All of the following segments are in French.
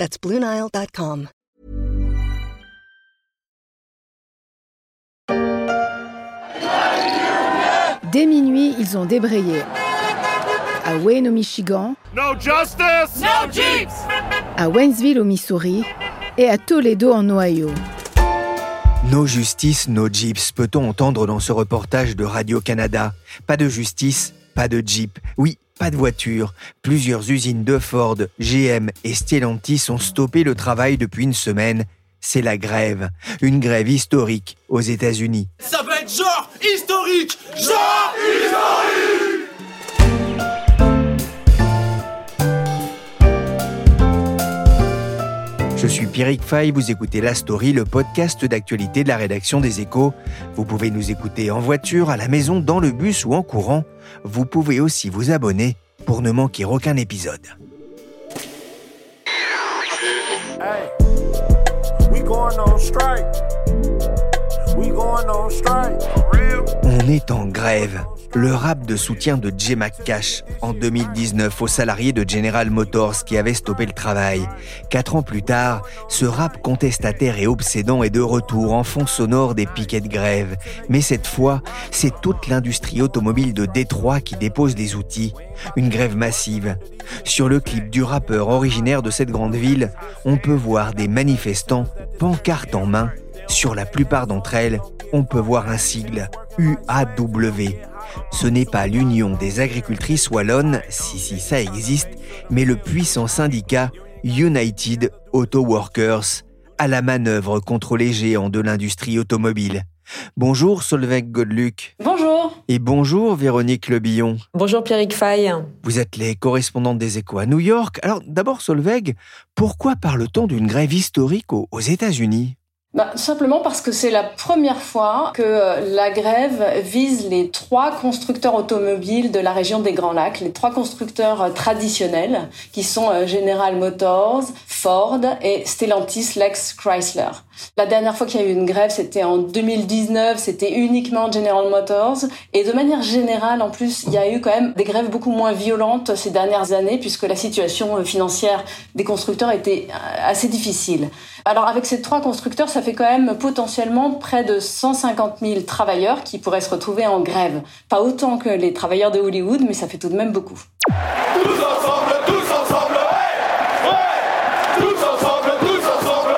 That's BlueNile.com. Dès minuit, ils ont débrayé. À Wayne au Michigan, No justice! No Jeeps! à Waynesville au Missouri et à Toledo en Ohio. No justice, no jeeps, peut-on entendre dans ce reportage de Radio-Canada. Pas de justice, pas de jeep. Oui, pas de voiture. Plusieurs usines de Ford, GM et Stellantis ont stoppé le travail depuis une semaine. C'est la grève. Une grève historique aux États-Unis. Ça va être genre historique! Genre historique! Je suis Pierrick Fay, vous écoutez La Story, le podcast d'actualité de la rédaction des Échos. Vous pouvez nous écouter en voiture, à la maison, dans le bus ou en courant. Vous pouvez aussi vous abonner pour ne manquer aucun épisode. On est en grève. Le rap de soutien de Jay McCash en 2019 aux salariés de General Motors qui avaient stoppé le travail. Quatre ans plus tard, ce rap contestataire et obsédant est de retour en fond sonore des piquets de grève. Mais cette fois, c'est toute l'industrie automobile de Détroit qui dépose les outils. Une grève massive. Sur le clip du rappeur originaire de cette grande ville, on peut voir des manifestants, pancartes en main. Sur la plupart d'entre elles, on peut voir un sigle, UAW. Ce n'est pas l'Union des agricultrices wallonnes, si si ça existe, mais le puissant syndicat United Auto Workers, à la manœuvre contre les géants de l'industrie automobile. Bonjour Solveig Godluc. Bonjour. Et bonjour Véronique Lebillon. Bonjour Pierrick Fay. Vous êtes les correspondantes des échos à New York. Alors d'abord Solveig, pourquoi parle-t-on d'une grève historique aux États-Unis? Bah, simplement parce que c'est la première fois que euh, la grève vise les trois constructeurs automobiles de la région des Grands Lacs, les trois constructeurs euh, traditionnels qui sont euh, General Motors, Ford et Stellantis Lex Chrysler. La dernière fois qu'il y a eu une grève, c'était en 2019, c'était uniquement General Motors. Et de manière générale, en plus, il y a eu quand même des grèves beaucoup moins violentes ces dernières années, puisque la situation financière des constructeurs était assez difficile. Alors avec ces trois constructeurs, ça fait quand même potentiellement près de 150 000 travailleurs qui pourraient se retrouver en grève. Pas autant que les travailleurs de Hollywood, mais ça fait tout de même beaucoup. Tous ensemble, tous ensemble, ouais! Ouais! Tous ensemble, tous ensemble,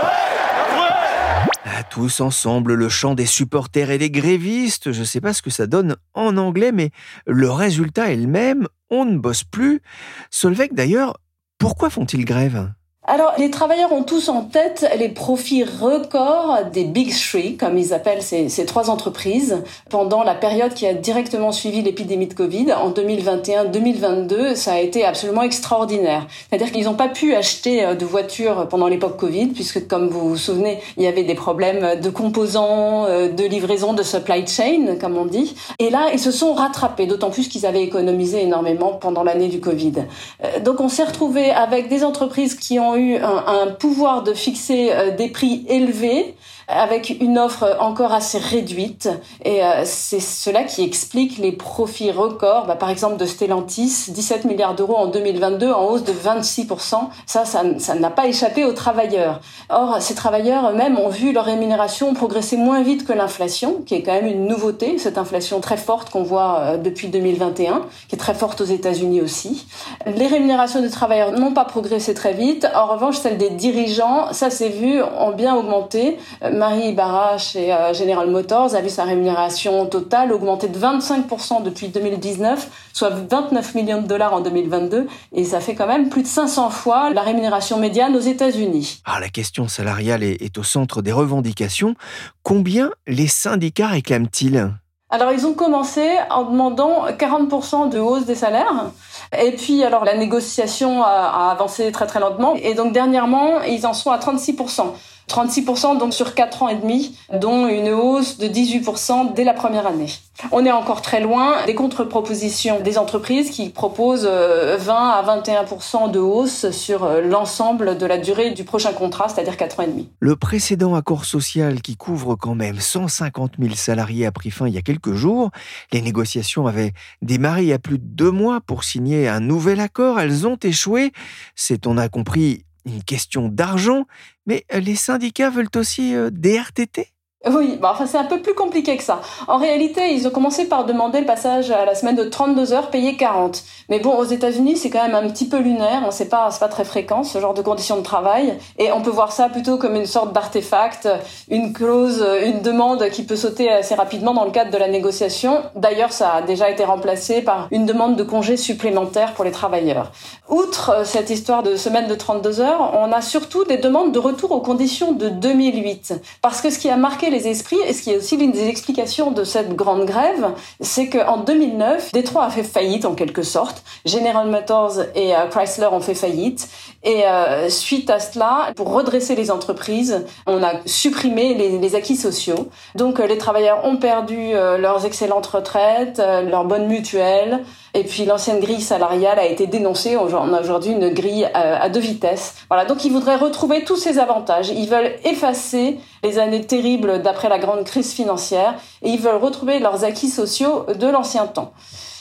ouais! Tous ensemble, le chant des supporters et des grévistes, je sais pas ce que ça donne en anglais, mais le résultat est le même, on ne bosse plus. Solveig d'ailleurs, pourquoi font-ils grève? Alors, les travailleurs ont tous en tête les profits records des Big Three, comme ils appellent ces, trois entreprises, pendant la période qui a directement suivi l'épidémie de Covid. En 2021-2022, ça a été absolument extraordinaire. C'est-à-dire qu'ils n'ont pas pu acheter euh, de voitures pendant l'époque Covid, puisque, comme vous vous souvenez, il y avait des problèmes de composants, euh, de livraison, de supply chain, comme on dit. Et là, ils se sont rattrapés, d'autant plus qu'ils avaient économisé énormément pendant l'année du Covid. Euh, Donc, on s'est retrouvé avec des entreprises qui ont eu un, pouvoir de fixer euh, des prix élevés avec une offre encore assez réduite. Et euh, c'est cela qui explique les profits records. Bah, par exemple de Stellantis 17 milliards d'euros en 2022 en hausse de 26% ça ça n'a pas échappé aux travailleurs. Or ces travailleurs eux-mêmes ont vu leur rémunération progresser moins vite que l'inflation qui est quand même une nouveauté cette inflation très forte qu'on voit euh, depuis 2021 qui est très forte aux États-Unis aussi. Les rémunérations des travailleurs n'ont pas progressé très vite. En revanche celles des dirigeants ça s'est vu ont bien augmenté. Euh, Marie Ibarra chez euh, General Motors a vu sa rémunération totale augmenter de 25% depuis 2019, soit 29 millions de dollars en 2022, et ça fait quand même plus de 500 fois la rémunération médiane aux États-Unis. Ah, la question salariale est, est au centre des revendications. Combien les syndicats réclament-ils? Alors ils ont commencé en demandant 40% de hausse des salaires. Et puis alors la négociation a, a avancé très très lentement. Et donc dernièrement, ils en sont à 36%. 36% donc sur 4 ans et demi, dont une hausse de 18% dès la première année. On est encore très loin des contre-propositions des entreprises qui proposent 20 euh, à 21% de hausse sur euh, l'ensemble de la durée du prochain contrat, c'est-à-dire 4 ans et demi. Le précédent accord social qui couvre quand même 150 000 salariés a pris fin il y a quelques jours. Les négociations avaient démarré il y a plus de deux mois pour signer un nouvel accord. Elles ont échoué. C'est, on a compris, une question d'argent, mais euh, les syndicats veulent aussi euh, des RTT oui, bah enfin c'est un peu plus compliqué que ça. En réalité, ils ont commencé par demander le passage à la semaine de 32 heures payées 40. Mais bon, aux États-Unis, c'est quand même un petit peu lunaire, on sait pas, c'est pas très fréquent ce genre de conditions de travail et on peut voir ça plutôt comme une sorte d'artefact, une clause, une demande qui peut sauter assez rapidement dans le cadre de la négociation. D'ailleurs, ça a déjà été remplacé par une demande de congé supplémentaire pour les travailleurs. Outre cette histoire de semaine de 32 heures, on a surtout des demandes de retour aux conditions de 2008 parce que ce qui a marqué les esprits, et ce qui est aussi l'une des explications de cette grande grève, c'est qu'en 2009, Détroit a fait faillite en quelque sorte. General Motors et euh, Chrysler ont fait faillite. Et euh, suite à cela, pour redresser les entreprises, on a supprimé les, acquis sociaux. Donc euh, les travailleurs ont perdu leurs excellentes retraites, leurs bonnes mutuelles, et puis l'ancienne grille salariale a été dénoncée. On a aujourd'hui une grille à deux vitesses. Voilà, donc ils voudraient retrouver tous ces avantages. Ils veulent effacer les années terribles d'après la grande crise financière et ils veulent retrouver leurs acquis sociaux de l'ancien temps.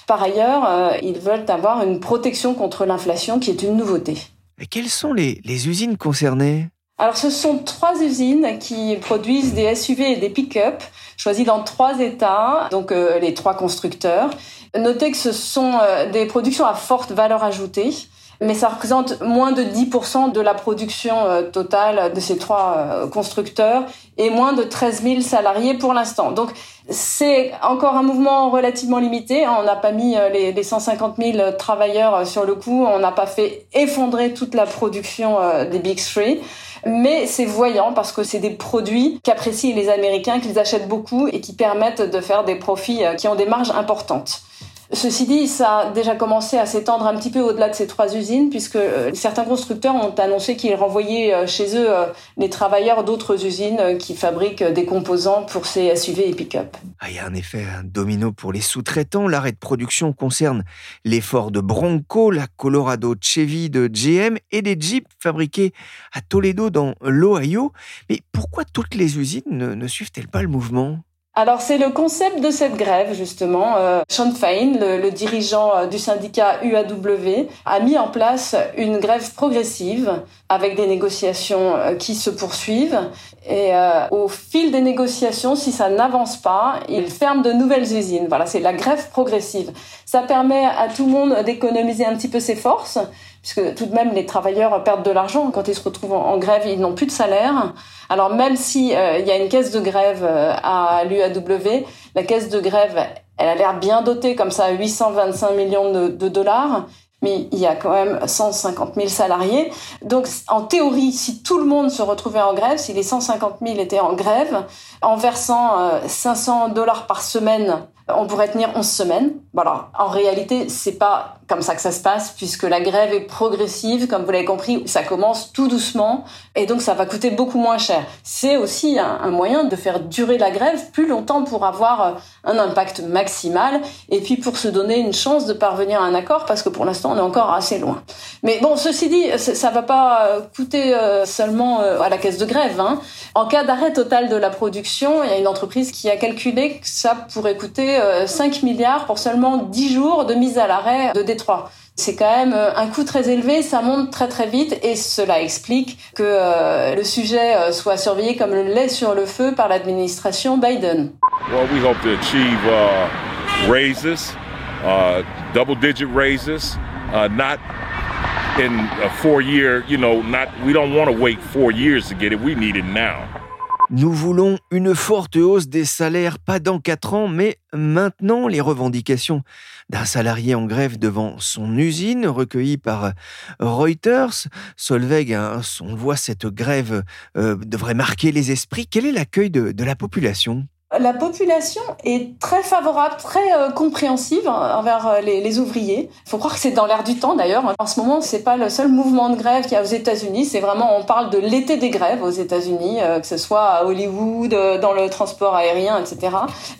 Par ailleurs, euh, ils veulent avoir une protection contre l'inflation qui est une nouveauté. Et quelles sont les, usines concernées? Alors, ce sont trois usines qui produisent des SUV et des pick-up, choisis dans trois États, donc euh, les trois constructeurs. Notez que ce sont euh, des productions à forte valeur ajoutée mais ça représente moins de 10% de la production euh, totale de ces trois euh, constructeurs et moins de 13 000 salariés pour l'instant. Donc c'est encore un mouvement relativement limité. On n'a pas mis les, 150 000 travailleurs sur le coup, on n'a pas fait effondrer toute la production des Big Three. Mais c'est voyant parce que c'est des produits qu'apprécient les Américains, qu'ils achètent beaucoup et qui permettent de faire des profits qui ont des marges importantes. Ceci dit, ça a déjà commencé à s'étendre un petit peu au-delà de ces trois usines, puisque euh, certains constructeurs ont annoncé qu'ils renvoyaient euh, chez eux euh, les travailleurs d'autres usines qui fabriquent des composants pour ces SUV et pick-up. Ah, il y a un effet un domino pour les sous-traitants. L'arrêt de production concerne les Ford de Bronco, la Colorado Chevy de GM et des Jeeps fabriqués à Toledo dans l'Ohio. Mais pourquoi toutes les usines ne suivent-elles pas le mouvement? Alors c'est le concept de cette grève justement. Euh, Sean Fain, le, dirigeant euh, du syndicat UAW, a mis en place une grève progressive avec des négociations euh, qui se poursuivent. Et au fil des négociations, si ça n'avance pas, il ferme de nouvelles usines. Voilà, c'est la grève progressive. Ça permet à tout le monde d'économiser un petit peu ses forces puisque tout de même les travailleurs perdent de l'argent quand ils se retrouvent en, grève, ils n'ont plus de salaire. Alors même si euh, il y a une caisse de grève euh, à l'UAW, la caisse de grève, elle a l'air bien dotée comme ça, 825 millions de, de dollars, mais il y a quand même 150 000 salariés. Donc, en théorie, si tout le monde se retrouvait en grève, si les 150 000 étaient en grève, en versant 500 euh, dollars par semaine, on pourrait tenir 11 semaines. Voilà. En réalité, c'est pas comme ça que ça se passe, puisque la grève est progressive, comme vous l'avez compris, ça commence tout doucement, et donc ça va coûter beaucoup moins cher. C'est aussi un, moyen de faire durer la grève plus longtemps pour avoir euh, un impact maximal, et puis pour se donner une chance de parvenir à un accord, parce que pour l'instant on est encore assez loin. Mais bon, ceci dit, ça va pas euh, coûter euh, seulement à la caisse de grève. Hein. En cas d'arrêt total de la production, il y a une entreprise qui a calculé que ça pourrait coûter 5 milliards pour seulement 10 jours de mise à l'arrêt de c'est quand même euh, un coût très élevé, ça monte très très vite et cela explique que euh, le sujet euh, soit surveillé comme le lait sur le feu par l'administration Biden. Well, we hope to achieve uh, raises, uh, double digit raises, uh, not in a four year, you know, not we don't want to wait four years to get it. We need it now. Nous voulons une forte hausse des salaires, pas dans quatre ans, mais maintenant les revendications d'un salarié en grève devant son usine, recueillies par Reuters. Solveig, hein, on voit cette grève euh, devrait marquer les esprits. Quel est l'accueil de, la population? La population est très favorable, très euh, compréhensive envers euh, les, ouvriers. Il faut croire que c'est dans l'air du temps d'ailleurs. En ce moment, c'est pas le seul mouvement de grève qu'il y a aux États-Unis. C'est vraiment, on parle de l'été des grèves aux États-Unis, euh, que ce soit à Hollywood, dans le transport aérien, etc.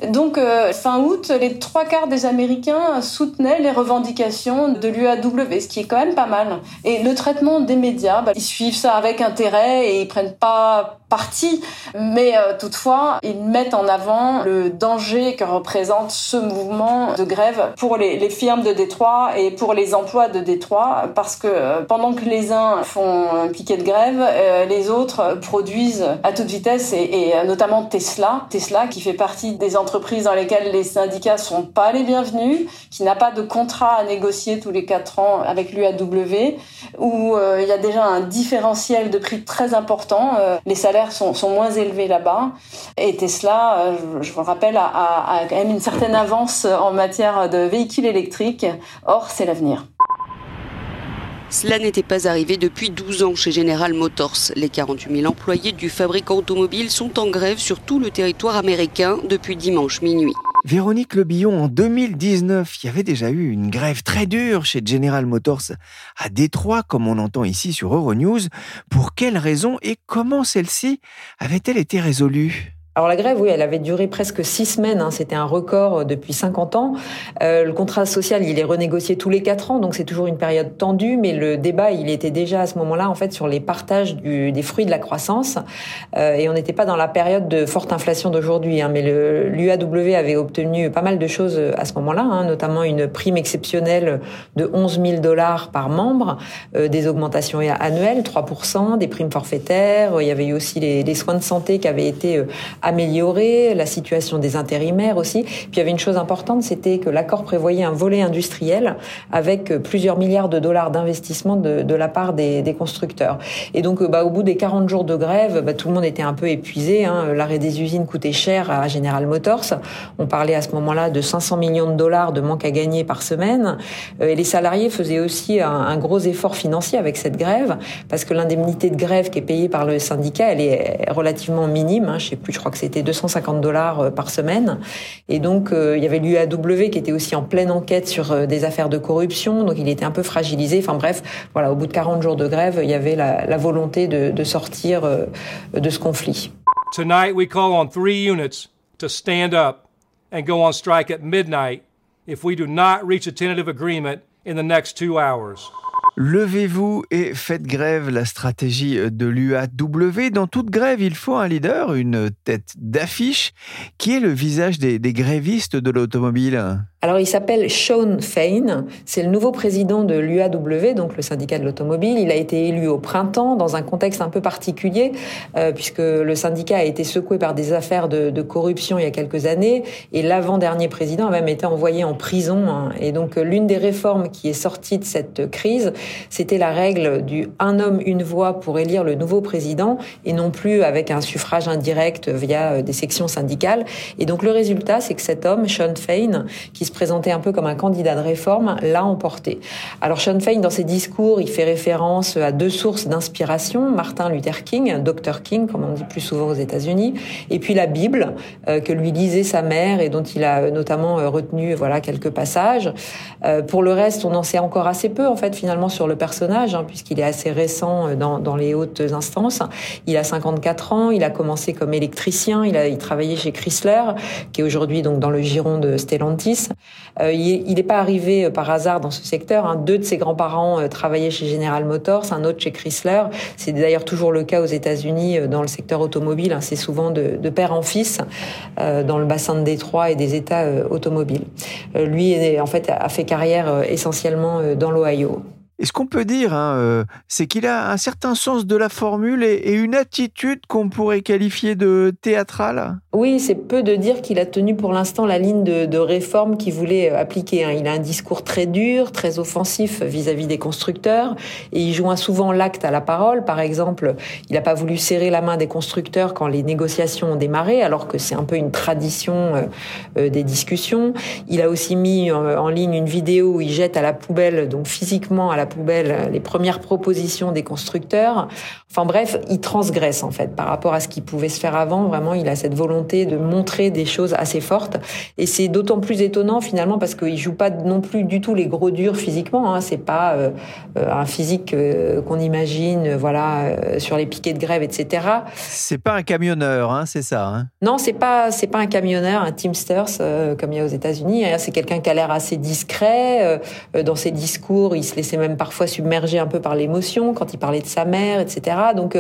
Donc, fin août, les trois quarts des Américains soutenaient les revendications de l'UAW, ce qui est quand même pas mal. Et le traitement des médias, bah, ils suivent ça avec intérêt et ils prennent pas parti, mais euh, toutefois, ils mettent en avant le danger que représente ce mouvement de grève pour les, les firmes de Détroit et pour les emplois de Détroit, parce que euh, pendant que les uns font un piquet de grève, euh, les autres produisent à toute vitesse et, et, notamment Tesla, Tesla qui fait partie des entreprises dans lesquelles les syndicats sont pas les bienvenus, qui n'a pas de contrat à négocier tous les quatre ans avec l'UAW, où il y a déjà un différentiel de prix très important. les salaires sont, moins élevés là-bas. Et Tesla, euh, je, vous le rappelle, a, a, quand même une certaine avance en matière de véhicules électriques. Or, c'est l'avenir. Cela n'était pas arrivé depuis 12 ans chez General Motors. Les 48 000 employés du fabricant automobile sont en grève sur tout le territoire américain depuis dimanche minuit. Véronique Lebillon, en 2019, il y avait déjà eu une grève très dure chez General Motors à Détroit, comme on entend ici sur Euronews. Pour quelles raisons et comment celle-ci avait-elle été résolue? Alors la grève, oui, elle avait duré presque six semaines. Hein. C'était un record euh, depuis 50 ans. Euh, le contrat social, il est renégocié tous les quatre ans, donc c'est toujours une période tendue. Mais le débat, il était déjà à ce moment-là, en fait, sur les partages du, des fruits de la croissance. Euh, et on n'était pas dans la période de forte inflation d'aujourd'hui. Hein. Mais l'UAW avait obtenu pas mal de choses euh, à ce moment-là, hein, notamment une prime exceptionnelle de 11 000 dollars par membre, euh, des augmentations annuelles, 3 des primes forfaitaires. Il y avait eu aussi les, les soins de santé qui avaient été améliorer, la situation des intérimaires aussi. Puis il y avait une chose importante, c'était que l'accord prévoyait un volet industriel avec plusieurs milliards de dollars d'investissement de, de, la part des, des, constructeurs. Et donc, bah, au bout des 40 jours de grève, bah, tout le monde était un peu épuisé. Hein. L'arrêt des usines coûtait cher à General Motors. On parlait à ce moment-là de 500 millions de dollars de manque à gagner par semaine. Euh, et les salariés faisaient aussi un, un gros effort financier avec cette grève parce que l'indemnité de grève qui est payée par le syndicat, elle est relativement minime. Hein. Je sais plus, je crois que c'était 250 dollars euh, par semaine. Et donc, euh, il y avait l'UAW qui était aussi en pleine enquête sur euh, des affaires de corruption, donc il était un peu fragilisé. Enfin bref, voilà, au bout de 40 jours de grève, il y avait la, la volonté de, de sortir de ce conflit. Tonight, we call on three units to stand up and go on strike at midnight if we do not reach a tentative agreement in the next two hours. Levez-vous et faites grève, la stratégie de l'UAW. Dans toute grève, il faut un leader, une tête d'affiche, qui est le visage des, des grévistes de l'automobile? Alors il s'appelle Sean Fain, c'est le nouveau président de l'UAW, donc le syndicat de l'automobile. Il a été élu au printemps dans un contexte un peu particulier, euh, puisque le syndicat a été secoué par des affaires de, corruption il y a quelques années, et l'avant-dernier président a même été envoyé en prison. Hein. Et donc l'une des réformes qui est sortie de cette crise, c'était la règle du un homme, une voix pour élire le nouveau président, et non plus avec un suffrage indirect via euh, des sections syndicales. Et donc le résultat, c'est que cet homme, Sean Fain, qui présenté un peu comme un candidat de réforme, l'a emporté. Alors Sean Fein, dans ses discours, il fait référence à deux sources d'inspiration, Martin Luther King, Dr King, comme on dit plus souvent aux États-Unis, et puis la Bible euh, que lui lisait sa mère et dont il a notamment euh, retenu voilà quelques passages. Euh, pour le reste, on en sait encore assez peu en fait finalement sur le personnage, hein, puisqu'il est assez récent dans, dans les hautes instances. Il a 54 ans, il a commencé comme électricien, il a il travaillait chez Chrysler, qui est aujourd'hui donc dans le giron de Stellantis. Euh, il n'est pas arrivé euh, par hasard dans ce secteur. Hein. Deux de ses grands-parents euh, travaillaient chez General Motors, un autre chez Chrysler. C'est d'ailleurs toujours le cas aux États-Unis dans le secteur automobile. Hein. C'est souvent de, de, père en fils dans le bassin de Détroit et des États automobiles. lui, en fait, a fait carrière essentiellement dans l'Ohio. Et ce qu'on peut dire, hein, euh, c'est qu'il a un certain sens de la formule et, une attitude qu'on pourrait qualifier de théâtrale. Oui, c'est peu de dire qu'il a tenu pour l'instant la ligne de, réforme qu'il voulait euh, appliquer. Hein. Il a un discours très dur, très offensif vis-à-vis des constructeurs, et il joint souvent l'acte à la parole. Par exemple, il n'a pas voulu serrer la main des constructeurs quand les négociations ont démarré, alors que c'est un peu une tradition euh, des discussions. Il a aussi mis en ligne une vidéo où il jette à la poubelle, donc physiquement à la poubelle les premières propositions des constructeurs. Enfin bref, il transgresse en fait par rapport à ce qui pouvait se faire avant. Vraiment, il a cette volonté de montrer des choses assez fortes. Et c'est d'autant plus étonnant finalement parce qu'il joue pas non plus du tout les gros durs physiquement. Hein. C'est pas euh, un physique euh, qu'on imagine, voilà, euh, sur les piquets de grève, etc. C'est pas un camionneur, hein, c'est ça. Hein non, c'est pas c'est pas un camionneur, un Teamsters comme il y a aux États-Unis. Hein. C'est quelqu'un qui a l'air assez discret dans ses discours. Il se laissait même parfois submerger un peu par l'émotion quand il parlait de sa mère, etc. Donc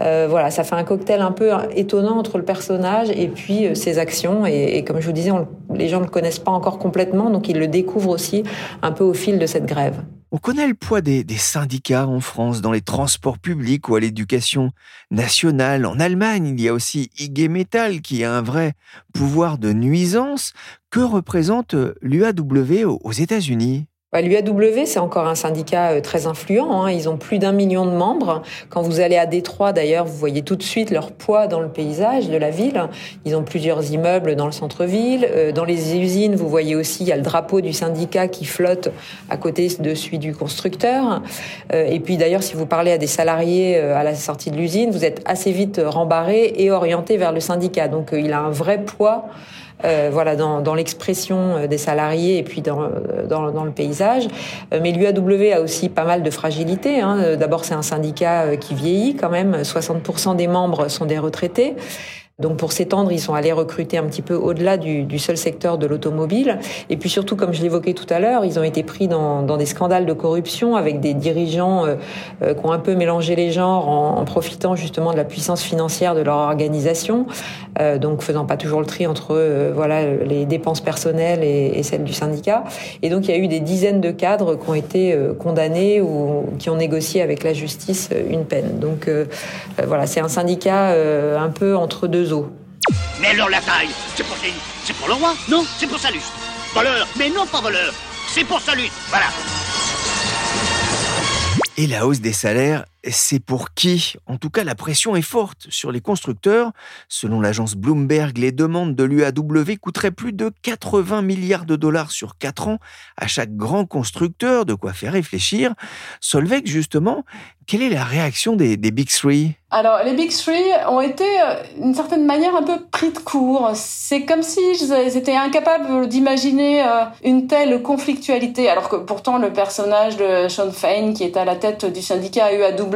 euh, voilà, ça fait un cocktail un peu étonnant entre le personnage et puis euh, ses actions. Et, comme je vous disais, les gens ne le connaissent pas encore complètement, donc ils le découvrent aussi un peu au fil de cette grève. On connaît le poids des, syndicats en France dans les transports publics ou à l'éducation nationale. En Allemagne, il y a aussi IG Metall qui a un vrai pouvoir de nuisance. Que représente euh, l'UAW aux États-Unis? L'UAW, c'est encore un syndicat euh, très influent. Hein. Ils ont plus d'un million de membres. Quand vous allez à Détroit, d'ailleurs, vous voyez tout de suite leur poids dans le paysage de la ville. Ils ont plusieurs immeubles dans le centre-ville. Euh, dans les usines, vous voyez aussi, il y a le drapeau du syndicat qui flotte à côté de celui du constructeur. Euh, et puis d'ailleurs, si vous parlez à des salariés à la sortie de l'usine, vous êtes assez vite rembarré et orienté vers le syndicat. Donc il a un vrai poids euh, voilà, dans, dans l'expression euh, des salariés et puis dans, euh, dans, dans le paysage. Mais l'UAW a aussi pas mal de fragilité. Hein. D'abord, c'est un syndicat qui vieillit quand même. 60% des membres sont des retraités. Donc pour s'étendre, ils sont allés recruter un petit peu au-delà du, seul secteur de l'automobile. Et puis surtout, comme je l'évoquais tout à l'heure, ils ont été pris dans, des scandales de corruption avec des dirigeants euh, euh, qui ont un peu mélangé les genres en, profitant justement de la puissance financière de leur organisation, euh, donc faisant pas toujours le tri entre euh, voilà les dépenses personnelles et, celles du syndicat. Et donc il y a eu des dizaines de cadres qui ont été condamnés ou qui ont négocié avec la justice une peine. Donc voilà, c'est un syndicat un peu entre deux mais alors la taille, c'est pour, c'est pour le roi Non, c'est pour Salus. Voleur Mais non, pas voleur. C'est pour Salus. Voilà. Et la hausse des salaires, c'est pour qui? En tout cas, la pression est forte sur les constructeurs. Selon l'agence Bloomberg, les demandes de l'UAW coûteraient plus de 80 milliards de dollars sur 4 ans à chaque grand constructeur, de quoi faire réfléchir. Solveig, justement, quelle est la réaction des, des Big Three? Alors, les Big Three ont été, euh, d'une certaine manière, un peu pris de court. C'est comme si ils étaient incapables d'imaginer euh, une telle conflictualité, alors que pourtant le personnage de Sean Fain, qui est à la tête du syndicat UAW,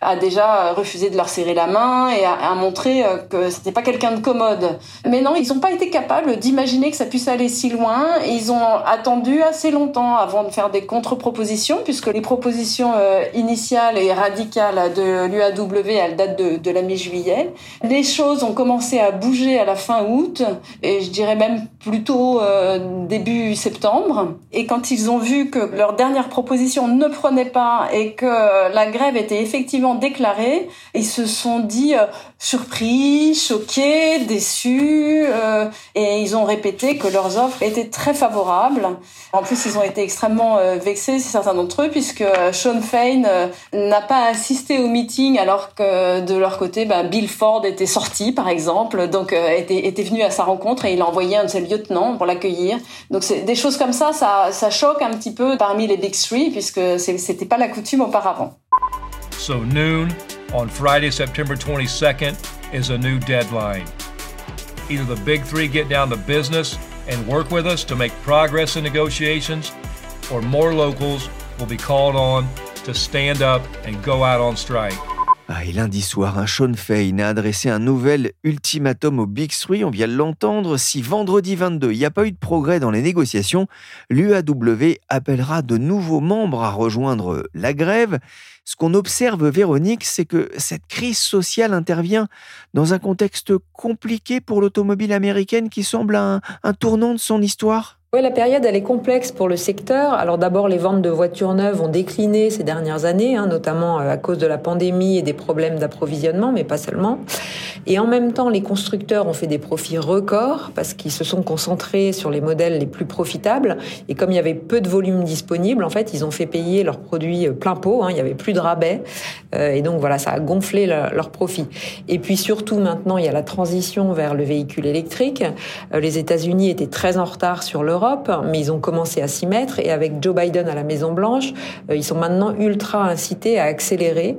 a déjà refusé de leur serrer la main et a, montré euh, que c'était pas quelqu'un de commode. Mais non, ils n'ont pas été capables d'imaginer que ça puisse aller si loin. Ils ont attendu assez longtemps avant de faire des contre-propositions, puisque les propositions initiales et radicales de l'UAW elle date de, de la mi-juillet. Les choses ont commencé à bouger à la fin août, et je dirais même plutôt euh, début septembre. Et quand ils ont vu que leur dernière proposition ne prenait pas et que la grève était effectivement déclarée, ils se sont dit euh, surpris, choqués, déçus, euh, et ils ont répété que leurs offres étaient très favorables. En plus, ils ont été extrêmement vexés, certains d'entre eux, puisque Sean Fain n'a pas assisté au meeting alors que euh, de leur côté, ben, Bill Ford était sorti, par exemple, donc euh, était, était venu à sa rencontre et il a envoyé un de ses lieutenants pour l'accueillir. Donc c'est des choses comme ça, ça, ça choque un petit peu parmi les Big Three puisque c'était pas la coutume auparavant. So noon on Friday, September 22nd is a new deadline. Either the Big Three get down to business and work with us to make progress in negotiations, or more locals will be called on to stand up and go out on strike. Lundi soir, un Sean Fain a adressé un nouvel ultimatum au Big Three. On vient de l'entendre. Si vendredi 22, il n'y a pas eu de progrès dans les négociations, l'UAW appellera de nouveaux membres à rejoindre la grève. Ce qu'on observe, Véronique, c'est que cette crise sociale intervient dans un contexte compliqué pour l'automobile américaine qui semble un tournant de son histoire. Oui, la période, elle est complexe pour le secteur. Alors d'abord, les ventes de voitures neuves ont décliné ces dernières années, hein, notamment euh, à cause de la pandémie et des problèmes d'approvisionnement, mais pas seulement. Et en même temps, les constructeurs ont fait des profits records parce qu'ils se sont concentrés sur les modèles les plus profitables. Et comme il y avait peu de volume disponible, en fait, ils ont fait payer leurs produits euh, plein pot. Hein, il y avait plus de rabais. Euh, et donc voilà, ça a gonflé leurs profits. Et puis surtout, maintenant, il y a la transition vers le véhicule électrique. les États-Unis étaient très en retard sur l'Europe Mais ils ont commencé à s'y mettre. Et avec Joe Biden à la Maison Blanche, ils sont maintenant ultra incités à accélérer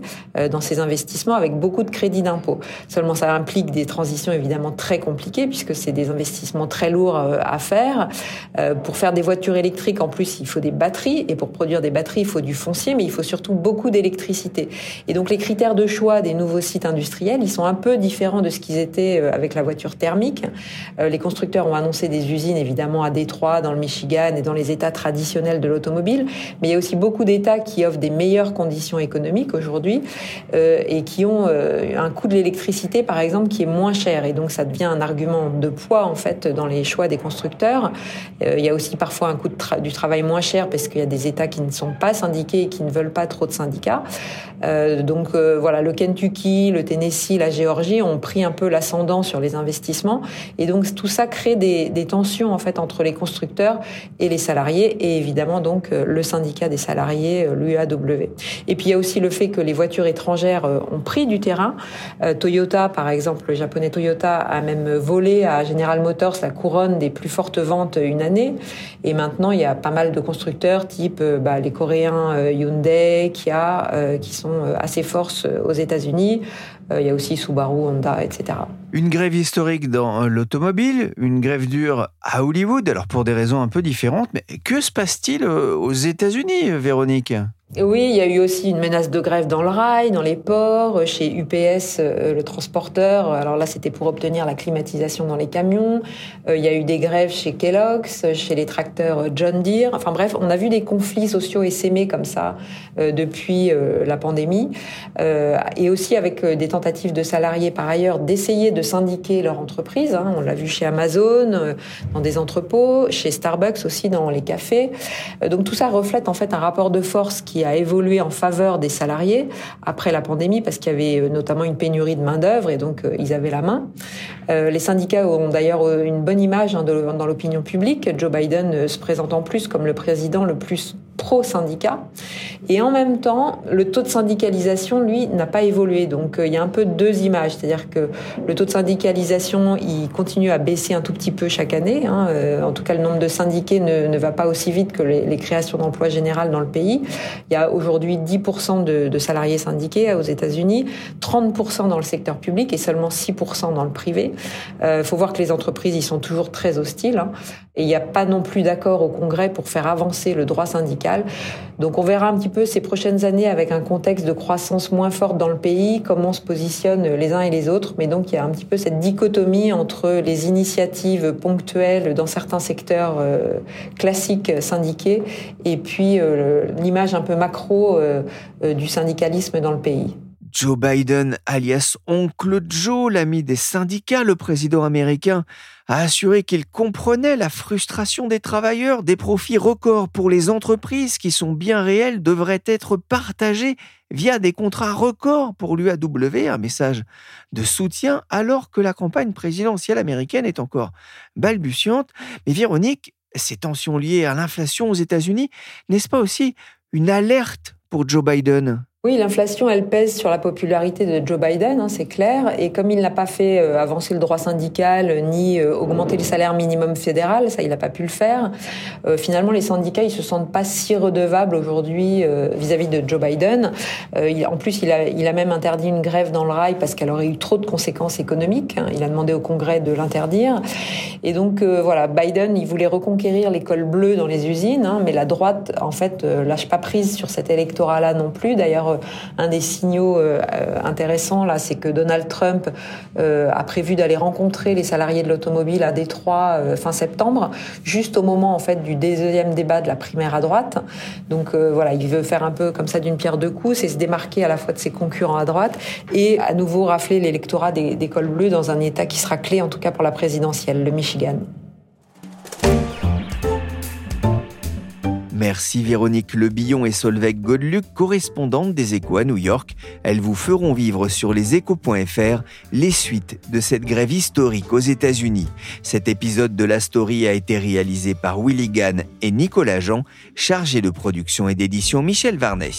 dans ces investissements avec beaucoup de crédits d'impôt. Seulement, ça implique des transitions évidemment très compliquées puisque c'est des investissements très lourds à faire. Pour faire des voitures électriques, en plus, il faut des batteries et pour produire des batteries, il faut du foncier, mais il faut surtout beaucoup d'électricité. Et donc les critères de choix des nouveaux sites industriels, ils sont un peu différents de ce qu'ils étaient euh, avec la voiture thermique. Euh, les constructeurs ont annoncé des usines évidemment à Détroit, dans le Michigan et dans les États traditionnels de l'automobile, mais il y a aussi beaucoup d'États qui offrent des meilleures conditions économiques aujourd'hui euh, et qui ont un coût de l'électricité par exemple qui est moins cher. Et donc ça devient un argument de poids en fait dans les choix des constructeurs. il y a aussi parfois un coût du travail moins cher parce qu'il y a des États qui ne sont pas syndiqués et qui ne veulent pas trop de syndicats. Euh, donc euh, voilà, le Kentucky, le Tennessee, la Géorgie ont pris un peu l'ascendant sur les investissements et donc tout ça crée des, des, tensions en fait entre les constructeurs et les salariés et évidemment donc euh, le syndicat des salariés, l'UAW. Et puis il y a aussi le fait que les voitures étrangères ont pris du terrain. Toyota, par exemple, le japonais Toyota a même volé à General Motors la couronne des plus fortes ventes une année. Et maintenant, il y a pas mal de constructeurs type bah, les Coréens Hyundai, Kia, qui sont euh, assez fortes euh, aux États-Unis. Euh, il y a aussi Subaru, Honda, etc. Une grève historique dans l'automobile, une grève dure à Hollywood, alors pour des raisons un peu différentes. Mais que se passe-t-il aux États-Unis, Véronique? Oui, il y a eu aussi une menace de grève dans le rail, dans les ports, chez UPS, euh, le transporteur. Alors là, c'était pour obtenir la climatisation dans les camions. Euh, il y a eu des grèves chez Kellogg's, chez les tracteurs John Deere. Enfin bref, on a vu des conflits sociaux essaimés comme ça euh, depuis la pandémie. Et aussi avec des tentatives de salariés par ailleurs d'essayer de syndiquer leur entreprise. Hein. On l'a vu chez Amazon, dans des entrepôts, chez Starbucks aussi dans les cafés. Donc tout ça reflète en fait un rapport de force qui a évolué en faveur des salariés après la pandémie parce qu'il y avait euh, notamment une pénurie de main d'œuvre et donc euh, ils avaient la main. Euh, les syndicats ont d'ailleurs une bonne image hein, dans l'opinion publique. Joe Biden se présente en plus comme le président le plus pro-syndicat. Et en même temps, le taux de syndicalisation, lui, n'a pas évolué. Donc il y a un peu deux images. C'est-à-dire que le taux de syndicalisation, il continue à baisser un tout petit peu chaque année. Hein. en tout cas, le nombre de syndiqués ne, ne va pas aussi vite que les, créations d'emplois générales dans le pays. Il y a aujourd'hui 10% de, de, salariés syndiqués aux États-Unis, 30% dans le secteur public et seulement 6% dans le privé. Il euh, faut voir que les entreprises y sont toujours très hostiles. Hein. Et il n'y a pas non plus d'accord au Congrès pour faire avancer le droit syndical. Donc on verra un petit peu ces prochaines années avec un contexte de croissance moins forte dans le pays, comment se positionnent les uns et les autres. Mais donc il y a un petit peu cette dichotomie entre les initiatives ponctuelles dans certains secteurs euh, classiques syndiqués et puis euh, l'image un peu macro euh, du syndicalisme dans le pays. Joe Biden, alias Oncle Joe, l'ami des syndicats, le président américain, a assuré qu'il comprenait la frustration des travailleurs, des profits records pour les entreprises qui sont bien réels devraient être partagés via des contrats records pour l'UAW, un message de soutien alors que la campagne présidentielle américaine est encore balbutiante. Mais Véronique, ces tensions liées à l'inflation aux États-Unis, n'est-ce pas aussi une alerte pour Joe Biden? Oui, l'inflation, elle pèse sur la popularité de Joe Biden, hein, c'est clair. Et comme il n'a pas fait euh, avancer le droit syndical ni euh, augmenter le salaire minimum fédéral, ça, il n'a pas pu le faire. Euh, finalement, les syndicats, ils se sentent pas si redevables aujourd'hui vis-à-vis de Joe Biden. En plus, il a, a même interdit une grève dans le rail parce qu'elle aurait eu trop de conséquences économiques. Hein. Il a demandé au Congrès de l'interdire. Et donc, voilà, Biden, il voulait reconquérir l'école bleue dans les usines, hein, mais la droite, en fait, lâche pas prise sur cet électorat-là non plus. D'ailleurs, euh, un des signaux euh, intéressants là, c'est que Donald Trump euh, a prévu d'aller rencontrer les salariés de l'automobile à Détroit fin septembre, juste au moment en fait du deuxième débat de la primaire à droite. Donc voilà, il veut faire un peu comme ça d'une pierre deux coups, c'est se démarquer à la fois de ses concurrents à droite et à nouveau rafler l'électorat des, des cols bleus dans un État qui sera clé en tout cas pour la présidentielle, le Michigan. Merci Véronique Lebillon et Solveig Godeluc, correspondantes des Échos à New York. Elles vous feront vivre sur leséchos.fr les suites de cette grève historique aux États-Unis. Cet épisode de la story a été réalisé par Willy Gann et Nicolas Jean, chargé de production et d'édition Michel Varnet.